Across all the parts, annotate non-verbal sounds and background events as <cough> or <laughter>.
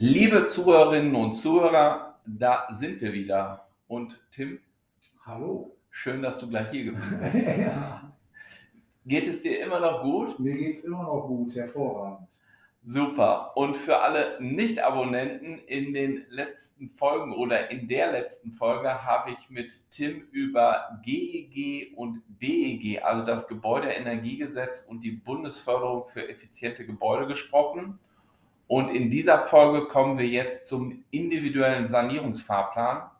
Liebe Zuhörerinnen und Zuhörer, da sind wir wieder. Und Tim, Hallo. schön, dass du gleich hier geblieben <laughs> bist. ja, Geht es dir immer noch gut? mir geht es immer noch gut, hervorragend. Super. Und für alle Nicht-Abonnenten in den letzten Folgen oder in der letzten Folge habe ich mit Tim über GEG und BEG, also das Gebäudeenergiegesetz und die Bundesförderung für effiziente Gebäude gesprochen. Und in dieser Folge kommen wir jetzt zum individuellen Sanierungsfahrplan.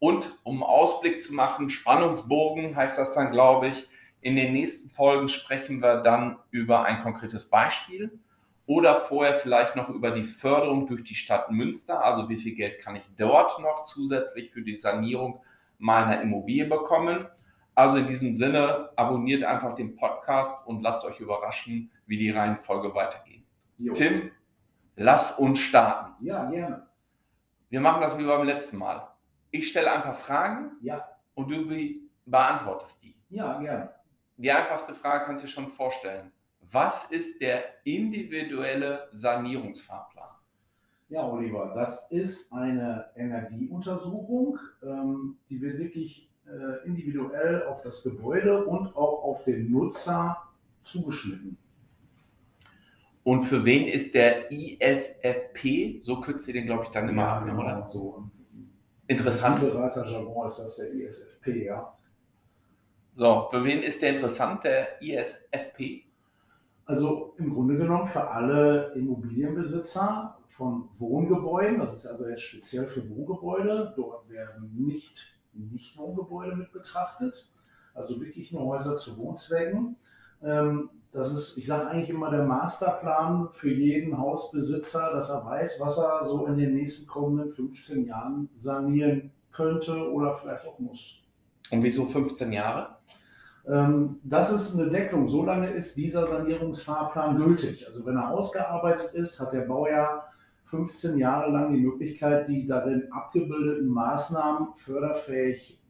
Und um Ausblick zu machen, Spannungsbogen heißt das dann, glaube ich, in den nächsten Folgen sprechen wir dann über ein konkretes Beispiel oder vorher vielleicht noch über die Förderung durch die Stadt Münster. Also wie viel Geld kann ich dort noch zusätzlich für die Sanierung meiner Immobilie bekommen. Also in diesem Sinne, abonniert einfach den Podcast und lasst euch überraschen, wie die Reihenfolge weitergeht. Jo. Tim, lass uns starten. Ja, gerne. Wir machen das wie beim letzten Mal. Ich stelle einfach Fragen Ja, und du be beantwortest die. ja, gerne. Die einfachste Frage kannst du dir schon vorstellen. Was ist der individuelle Sanierungsfahrplan? Ja, Oliver, das ist eine Energieuntersuchung, ähm, die wird wirklich äh, individuell auf das Gebäude und auch auf den Nutzer zugeschnitten. Und für wen ist der ISFP? So kürzt ihr den, glaube ich, dann immer ab, ne, genau, oder? So. Interessant. Beraterjargon ist das der ISFP, ja. So, für wen ist der interessant, der ISFP? Also im Grunde genommen für alle Immobilienbesitzer von Wohngebäuden, das ist also jetzt speziell für Wohngebäude, dort werden nicht Nicht-Wohngebäude mit betrachtet, also wirklich nur Häuser zu Wohnzwecken. Ähm, Das ist, ich sage eigentlich immer, der Masterplan für jeden Hausbesitzer, dass er weiß, was er so in den nächsten kommenden 15 Jahren sanieren könnte oder vielleicht auch muss. Und wieso 15 Jahre? Ähm, Das ist eine Deckelung. So lange ist dieser Sanierungsfahrplan gültig. Also wenn er ausgearbeitet ist, hat der Baujahr 15 Jahre lang die Möglichkeit, die darin abgebildeten Maßnahmen förderfähig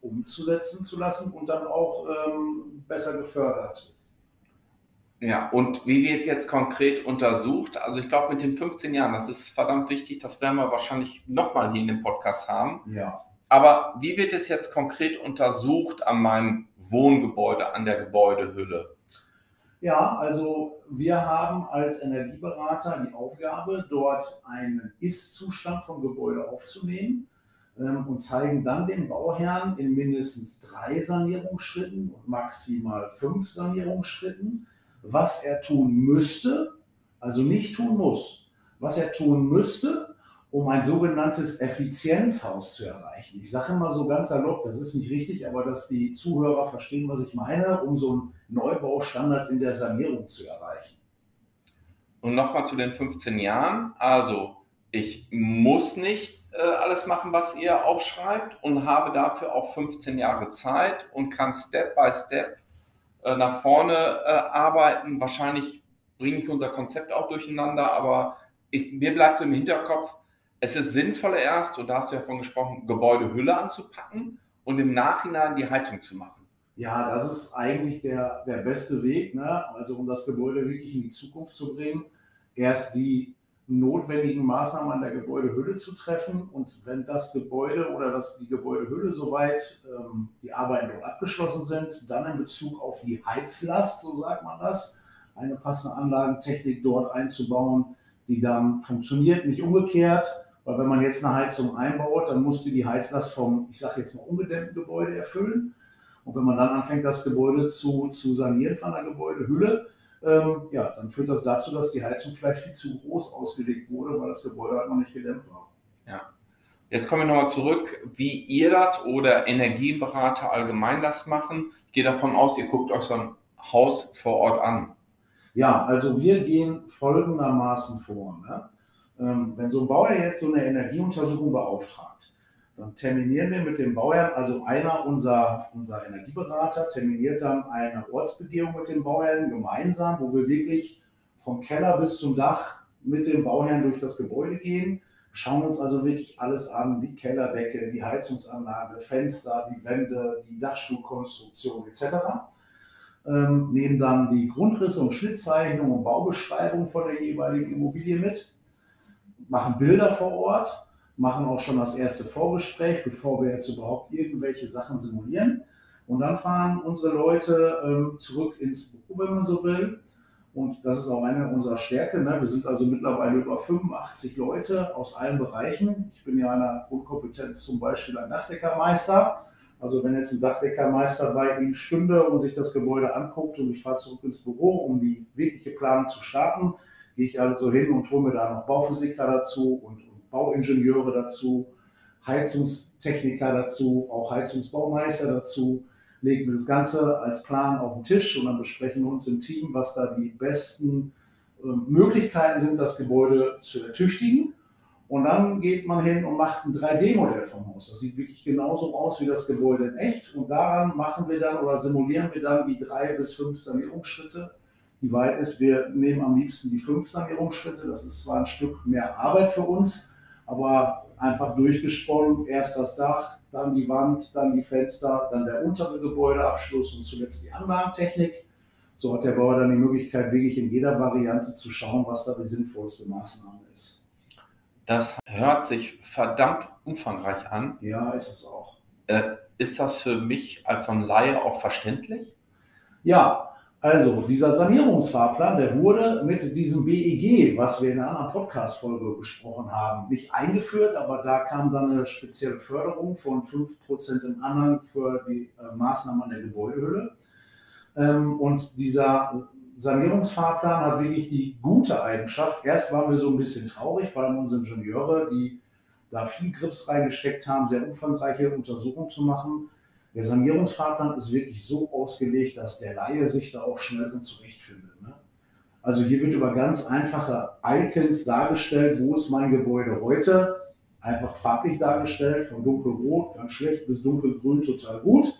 umzusetzen zu lassen und dann auch ähm, besser gefördert. Ja, und wie wird jetzt konkret untersucht? Also ich glaube mit den 15 Jahren, das ist verdammt wichtig, das werden wir wahrscheinlich nochmal hier in dem Podcast haben. Ja. Aber wie wird es jetzt konkret untersucht an meinem Wohngebäude, an der Gebäudehülle? Ja, also wir haben als Energieberater die Aufgabe, dort einen Ist-Zustand vom Gebäude aufzunehmen ähm, und zeigen dann dem Bauherrn in mindestens drei Sanierungsschritten und maximal fünf Sanierungsschritten, was er tun müsste, also nicht tun muss, was er tun müsste, um ein sogenanntes Effizienzhaus zu erreichen. Ich sage immer so ganz salopp, das ist nicht richtig, aber dass die Zuhörer verstehen, was ich meine, um so einen Neubaustandard in der Sanierung zu erreichen. Und nochmal zu den 15 Jahren. Also ich muss nicht äh, alles machen, was ihr aufschreibt und habe dafür auch 15 Jahre Zeit und kann Step by Step äh, nach vorne äh, arbeiten. Wahrscheinlich bringe ich unser Konzept auch durcheinander, aber ich, mir bleibt so im Hinterkopf, es ist sinnvoller erst, und da hast du ja von gesprochen, Gebäudehülle anzupacken und im Nachhinein die Heizung zu machen. Ja, das ist eigentlich der, der beste Weg, ne? also um das Gebäude wirklich in die Zukunft zu bringen, erst die notwendigen Maßnahmen an der Gebäudehülle zu treffen und wenn das Gebäude oder das, die Gebäudehülle soweit ähm, die Arbeiten dort abgeschlossen sind, dann in Bezug auf die Heizlast, so sagt man das, eine passende Anlagentechnik dort einzubauen, die dann funktioniert, nicht umgekehrt, weil wenn man jetzt eine Heizung einbaut, dann muss die die Heizlast vom, ich sage jetzt mal, ungedämmten Gebäude erfüllen. Und wenn man dann anfängt, das Gebäude zu, zu sanieren von der Gebäudehülle, ähm, ja, dann führt das dazu, dass die Heizung vielleicht viel zu groß ausgelegt wurde, weil das Gebäude halt noch nicht gedämmt war. Jetzt kommen wir nochmal zurück, wie ihr das oder Energieberater allgemein das machen. Ich gehe davon aus, ihr guckt euch so ein Haus vor Ort an? Ja, also wir gehen folgendermaßen vor. Ne? Ähm, wenn so ein Bauherr jetzt so eine Energieuntersuchung beauftragt, dann terminieren wir mit dem Bauherrn, also einer unserer, unserer Energieberater terminiert dann eine Ortsbegehung mit dem Bauherrn gemeinsam, wo wir wirklich vom Keller bis zum Dach mit dem Bauherrn durch das Gebäude gehen, schauen uns also wirklich alles an, die Kellerdecke, die Heizungsanlage, Fenster, die Wände, die Dachstuhlkonstruktion etc. Ähm, nehmen dann die Grundrisse und Schnittzeichnung und Baubeschreibung von der jeweiligen Immobilie mit, machen Bilder vor Ort, machen auch schon das erste Vorgespräch, bevor wir jetzt überhaupt irgendwelche Sachen simulieren. Und dann fahren unsere Leute ähm, zurück ins Büro, wenn man so will, und das ist auch eine unserer Stärken. Ne? Wir sind also mittlerweile über 85 Leute aus allen Bereichen. Ich bin ja einer Grundkompetenz zum Beispiel ein Dachdeckermeister. Also wenn jetzt ein Dachdeckermeister bei Ihnen stünde und sich das Gebäude anguckt und ich fahre zurück ins Büro, um die wirkliche Planung zu starten, gehe ich also hin und hole mir da noch Bauphysiker dazu und, Bauingenieure dazu, Heizungstechniker dazu, auch Heizungsbaumeister dazu legen wir das Ganze als Plan auf den Tisch und dann besprechen wir uns im Team, was da die besten äh, Möglichkeiten sind, das Gebäude zu ertüchtigen. Und dann geht man hin und macht ein 3D-Modell vom Haus. Das sieht wirklich genauso aus wie das Gebäude in echt. Und daran machen wir dann oder simulieren wir dann die drei bis fünf Sanierungsschritte. Die Wahrheit ist, wir nehmen am liebsten die fünf Sanierungsschritte. Das ist zwar ein Stück mehr Arbeit für uns, aber einfach durchgesponnen. Erst das Dach, dann die Wand, dann die Fenster, dann der untere Gebäudeabschluss und zuletzt die Anlagentechnik. So hat der Bauer dann die Möglichkeit, wirklich in jeder Variante zu schauen, was da die sinnvollste Maßnahme ist. Das hört sich verdammt umfangreich an. Ja, ist es auch. Äh, ist das für mich als so ein Laie auch verständlich? Ja, also, dieser Sanierungsfahrplan, der wurde mit diesem BEG, was wir in einer anderen Podcast-Folge besprochen haben, nicht eingeführt, aber da kam dann eine spezielle Förderung von 5% im Anhang für die äh, Maßnahmen an der Gebäudehülle. Ähm, und dieser Sanierungsfahrplan hat wirklich die gute Eigenschaft. Erst waren wir so ein bisschen traurig, vor allem unsere Ingenieure, die da viel Grips reingesteckt haben, sehr umfangreiche Untersuchungen zu machen. Der Sanierungsfahrplan ist wirklich so ausgelegt, dass der Laie sich da auch schnell drin zurechtfindet. Ne? Also hier wird über ganz einfache Icons dargestellt, wo ist mein Gebäude heute, einfach farblich dargestellt, von dunkelrot, ganz schlecht bis dunkelgrün, total gut.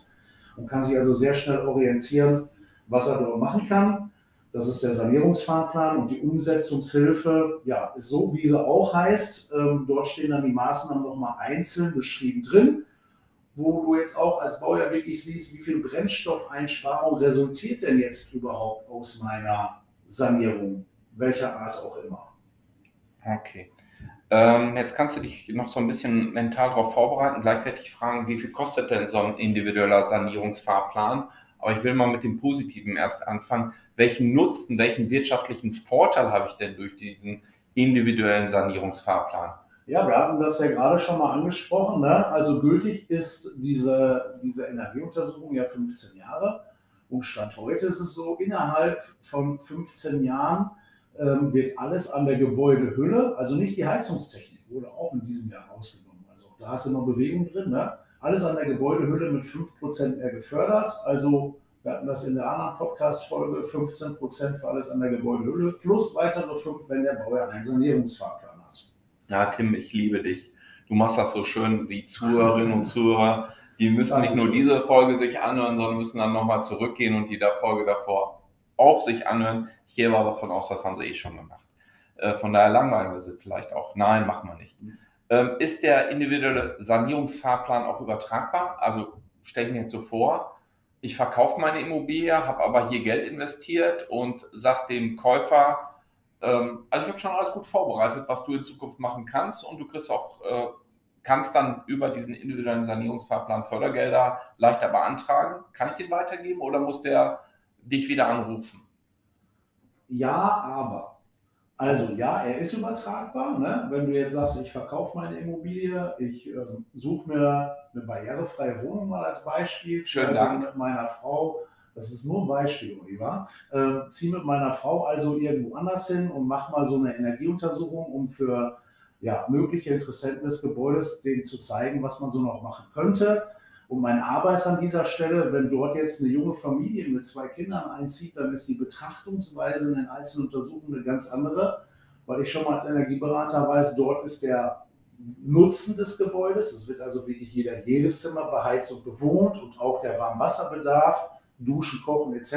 Und kann sich also sehr schnell orientieren, was er dort machen kann. Das ist der Sanierungsfahrplan und die Umsetzungshilfe, ja, ist so, wie sie auch heißt. Ähm, dort stehen dann die Maßnahmen nochmal einzeln beschrieben drin wo du jetzt auch als Baujahr wirklich siehst, wie viel Brennstoffeinsparung resultiert denn jetzt überhaupt aus meiner Sanierung, welcher Art auch immer. Okay. Ähm, jetzt kannst du dich noch so ein bisschen mental darauf vorbereiten. Gleich fragen, wie viel kostet denn so ein individueller Sanierungsfahrplan? Aber ich will mal mit dem Positiven erst anfangen. Welchen Nutzen, welchen wirtschaftlichen Vorteil habe ich denn durch diesen individuellen Sanierungsfahrplan? Ja, wir hatten das ja gerade schon mal angesprochen. Ne? Also gültig ist diese, diese Energieuntersuchung ja 15 Jahre. Und Stand heute ist es so, innerhalb von 15 Jahren ähm, wird alles an der Gebäudehülle, also nicht die Heizungstechnik, wurde auch in diesem Jahr rausgenommen. Also da ist immer Bewegung drin. Ne? Alles an der Gebäudehülle mit 5% mehr gefördert. Also wir hatten das in der anderen Podcast-Folge, 15% für alles an der Gebäudehülle plus weitere 5, wenn der Bauherr einen Sanierungsfahrplan ja, Tim, ich liebe dich. Du machst das so schön. Die Zuhörerinnen und Zuhörer, die müssen nicht nur diese Folge sich anhören, sondern müssen dann nochmal zurückgehen und die Folge davor auch sich anhören. Ich gehe aber davon aus, das haben sie eh schon gemacht. Äh, von daher langweilen wir sie vielleicht auch. Nein, machen wir nicht. Ähm, ist der individuelle Sanierungsfahrplan auch übertragbar? Also stelle ich mir jetzt so vor, ich verkaufe meine Immobilie, habe aber hier Geld investiert und sage dem Käufer, ähm, also ich habe schon alles gut vorbereitet, was du in Zukunft machen kannst und du kriegst auch, äh, kannst dann über diesen individuellen Sanierungsfahrplan Fördergelder leichter beantragen. Kann ich den weitergeben oder muss der dich wieder anrufen? Ja, aber. Also ja, er ist übertragbar. Ne? Wenn du jetzt sagst, ich verkaufe meine Immobilie, ich äh, suche mir eine barrierefreie Wohnung mal als Beispiel, Schönen also Dank. mit meiner Frau das ist nur ein Beispiel, Oliver. Äh, zieh mit meiner Frau also irgendwo anders hin und mach mal so eine Energieuntersuchung, um für ja, mögliche Interessenten des Gebäudes denen zu zeigen, was man so noch machen könnte. Und mein ist an dieser Stelle, wenn dort jetzt eine junge Familie mit zwei Kindern einzieht, dann ist die Betrachtungsweise in den einzelnen Untersuchungen eine ganz andere, weil ich schon mal als Energieberater weiß, dort ist der Nutzen des Gebäudes, es wird also wirklich jeder, jedes Zimmer beheizt und bewohnt und auch der Warmwasserbedarf, Duschen, Kochen etc.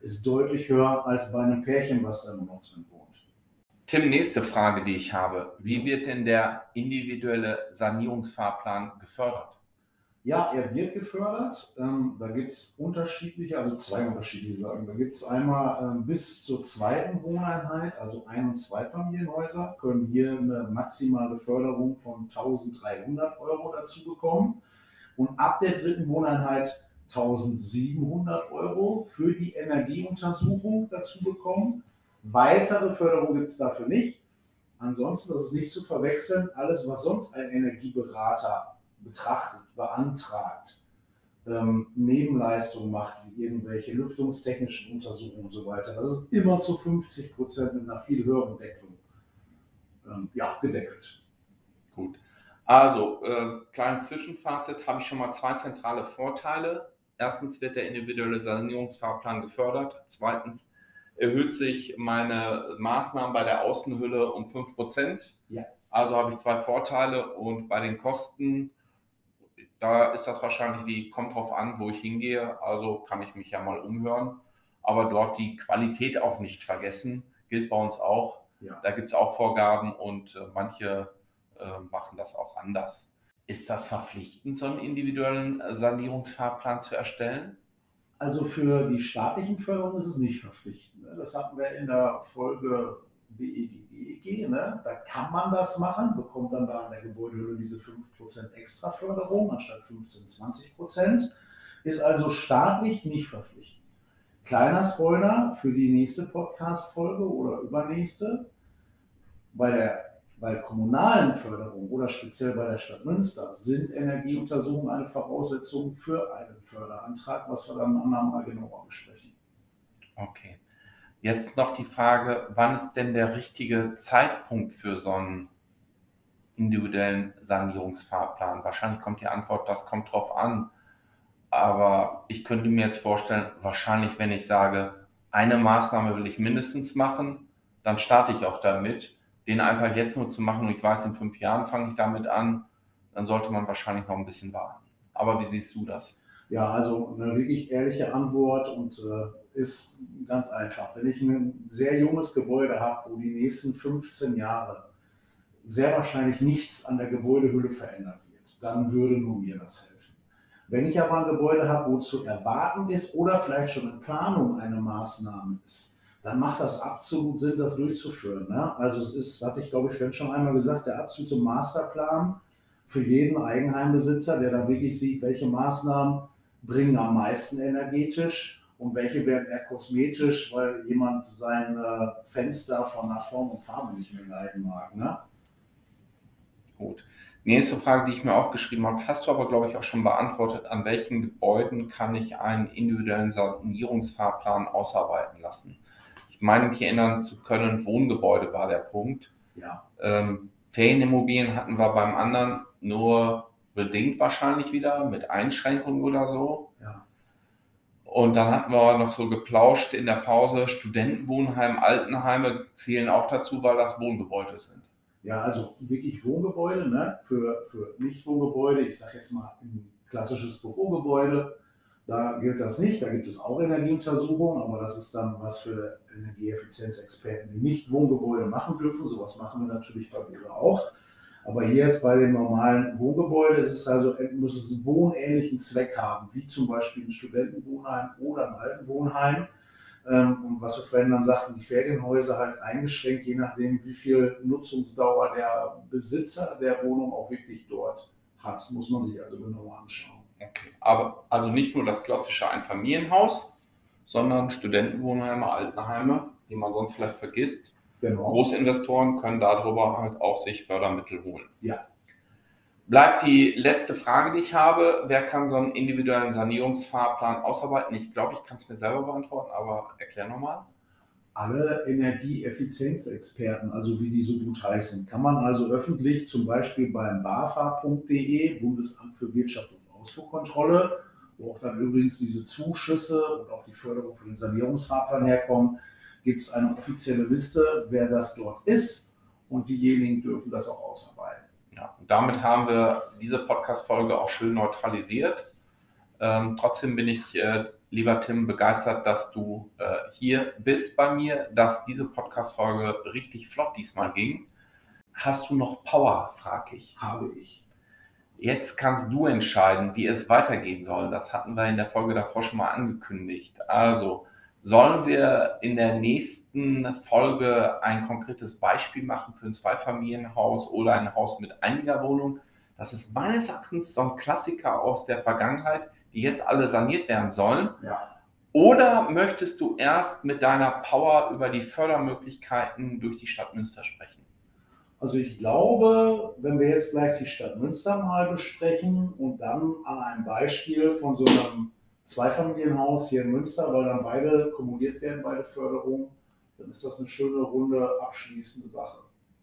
ist deutlich höher als bei einem Pärchen, was da nur noch drin wohnt. Tim, nächste Frage, die ich habe. Wie wird denn der individuelle Sanierungsfahrplan gefördert? Ja, er wird gefördert. Ähm, da gibt es unterschiedliche, also zwei unterschiedliche Sachen. Da gibt es einmal ähm, bis zur zweiten Wohneinheit, also Ein- und Zweifamilienhäuser, können hier eine maximale Förderung von 1300 Euro dazu bekommen. Und ab der dritten Wohneinheit 1700 Euro für die Energieuntersuchung dazu bekommen. Weitere Förderung gibt es dafür nicht. Ansonsten, das ist nicht zu verwechseln, alles, was sonst ein Energieberater betrachtet, beantragt, ähm, Nebenleistungen macht, wie irgendwelche lüftungstechnischen Untersuchungen und so weiter, das ist immer zu 50 Prozent mit einer viel höheren Deckelung ähm, ja, gedeckelt. Gut. Also, äh, kleines Zwischenfazit, habe ich schon mal zwei zentrale Vorteile. Erstens wird der individuelle Sanierungsfahrplan gefördert. Zweitens erhöht sich meine Maßnahmen bei der Außenhülle um 5%. Ja. Also habe ich zwei Vorteile und bei den Kosten da ist das wahrscheinlich wie, kommt drauf an, wo ich hingehe. Also kann ich mich ja mal umhören. Aber dort die Qualität auch nicht vergessen, gilt bei uns auch. Ja. Da gibt es auch Vorgaben und äh, manche äh, machen das auch anders. Ist das verpflichtend, so einen individuellen Sanierungsfahrplan zu erstellen? Also für die staatlichen Förderungen ist es nicht verpflichtend. Das hatten wir in der Folge BEG, ne? da kann man das machen, bekommt dann da an der Gebäudehülle diese 5% extra Förderung anstatt 15, 20%, ist also staatlich nicht verpflichtend. Kleiner Spoiler für die nächste Podcast-Folge oder übernächste. Bei der bei kommunalen Förderungen oder speziell bei der Stadt Münster sind Energieuntersuchungen eine Voraussetzung für einen Förderantrag, was wir dann andermal genauer besprechen. Okay. Jetzt noch die Frage, wann ist denn der richtige Zeitpunkt für so einen individuellen Sanierungsfahrplan? Wahrscheinlich kommt die Antwort, das kommt drauf an. Aber ich könnte mir jetzt vorstellen, wahrscheinlich, wenn ich sage, eine Maßnahme will ich mindestens machen, dann starte ich auch damit. Den einfach jetzt nur zu machen und ich weiß, in fünf Jahren fange ich damit an, dann sollte man wahrscheinlich noch ein bisschen warten. Aber wie siehst du das? Ja, also eine wirklich ehrliche Antwort und äh ist ganz einfach. Wenn ich ein sehr junges Gebäude habe, wo die nächsten 15 Jahre sehr wahrscheinlich nichts an der Gebäudehülle verändert wird, dann würde nur mir das helfen. Wenn ich aber ein Gebäude habe, wo zu erwarten ist oder vielleicht schon in Planung eine Maßnahme ist, dann macht das absolut Sinn, das durchzuführen. Ne? Also es ist, hatte ich glaube ich vorhin schon einmal gesagt, der absolute Masterplan für jeden Eigenheimbesitzer, der dann wirklich sieht, welche Maßnahmen bringen am meisten energetisch und welche werden eher kosmetisch, weil jemand sein äh, Fenster von der Form und Farbe nicht mehr leiden mag. Ne? Gut. Nächste Frage, die ich mir aufgeschrieben habe, hast du aber, glaube ich, auch schon beantwortet. An welchen Gebäuden kann ich einen individuellen Sanierungsfahrplan ausarbeiten lassen? Ich meine, mich erinnern zu können, Wohngebäude war der Punkt. Ja. Ähm, Ferienimmobilien hatten wir beim anderen nur bedingt wahrscheinlich wieder mit Einschränkungen oder so. Ja. Und dann hatten wir noch so geplauscht in der Pause, Studentenwohnheim, Altenheime zählen auch dazu, weil das Wohngebäude sind. Ja, also wirklich Wohngebäude, ne? für, für Nicht-Wohngebäude, ich sage jetzt mal ein klassisches Bürogebäude, da gilt das nicht, da gibt es auch Energieuntersuchungen, aber das ist dann was für Energieeffizienzexperten, die nicht Wohngebäude machen dürfen. Sowas machen wir natürlich bei Büro auch. Aber hier jetzt bei dem normalen Wohngebäude ist es also, muss es einen wohnähnlichen Zweck haben, wie zum Beispiel ein Studentenwohnheim oder ein Altenwohnheim. Ähm, und was wir vorhin dann sagten, die Ferienhäuser halt eingeschränkt, je nachdem, wie viel Nutzungsdauer der Besitzer der Wohnung auch wirklich dort hat. Muss man sich also genauer anschauen. Okay. Aber also nicht nur das klassische Einfamilienhaus, sondern Studentenwohnheime, Altenheime, die man sonst vielleicht vergisst. Genau. Großinvestoren können darüber halt auch sich Fördermittel holen. Ja. Bleibt die letzte Frage, die ich habe. Wer kann so einen individuellen Sanierungsfahrplan ausarbeiten? Ich glaube, ich kann es mir selber beantworten, aber erklär nochmal. Alle Energieeffizienzexperten, also wie die so gut heißen, kann man also öffentlich zum Beispiel beim BAFA.de, Bundesamt für Wirtschaft und Ausfuhrkontrolle, wo auch dann übrigens diese Zuschüsse und auch die Förderung für den Sanierungsfahrplan herkommen, gibt es eine offizielle Liste, wer das dort ist und diejenigen dürfen das auch ausarbeiten. Ja, und damit haben wir diese Podcast-Folge auch schön neutralisiert. Ähm, trotzdem bin ich, äh, lieber Tim, begeistert, dass du äh, hier bist bei mir, dass diese Podcast-Folge richtig flott diesmal ging. Hast du noch Power, frage ich. Habe ich. Jetzt kannst du entscheiden, wie es weitergehen soll. Das hatten wir in der Folge davor schon mal angekündigt. Also, sollen wir in der nächsten Folge ein konkretes Beispiel machen für ein Zweifamilienhaus oder ein Haus mit einiger Wohnung? Das ist meines Erachtens so ein Klassiker aus der Vergangenheit, die jetzt alle saniert werden sollen. Ja. Oder möchtest du erst mit deiner Power über die Fördermöglichkeiten durch die Stadt Münster sprechen? Also ich glaube, wenn wir jetzt gleich die Stadt Münster mal besprechen und dann an einem Beispiel von so einem Zweifamilienhaus hier in Münster, weil dann beide kumuliert werden, beide Förderungen, dann ist das eine schöne, runde, abschließende Sache.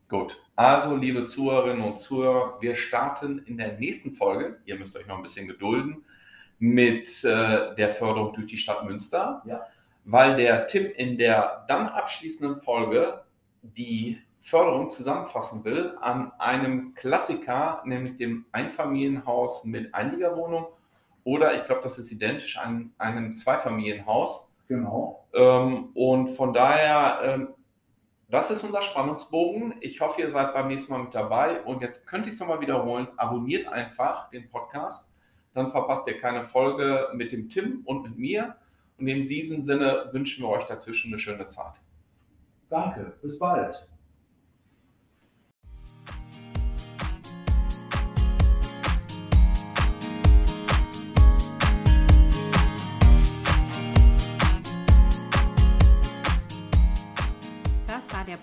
Gut, also liebe Zuhörerinnen und Zuhörer, wir starten in der nächsten Folge, ihr müsst euch noch ein bisschen gedulden, mit äh, der Förderung durch die Stadt Münster, Ja. weil der Tim in der dann abschließenden Folge die Förderung zusammenfassen will an einem Klassiker, nämlich dem Einfamilienhaus mit Einliegerwohnung oder ich glaube, das ist identisch an einem Zweifamilienhaus. Genau. Ähm, und von daher, ähm, das ist unser Spannungsbogen. Ich hoffe, ihr seid beim nächsten Mal mit dabei. Und jetzt könnte ich es nochmal wiederholen. Abonniert einfach den Podcast. Dann verpasst ihr keine Folge mit dem Tim und mit mir. Und in diesem Sinne wünschen wir euch dazwischen eine schöne Zeit. Danke. Bis bald.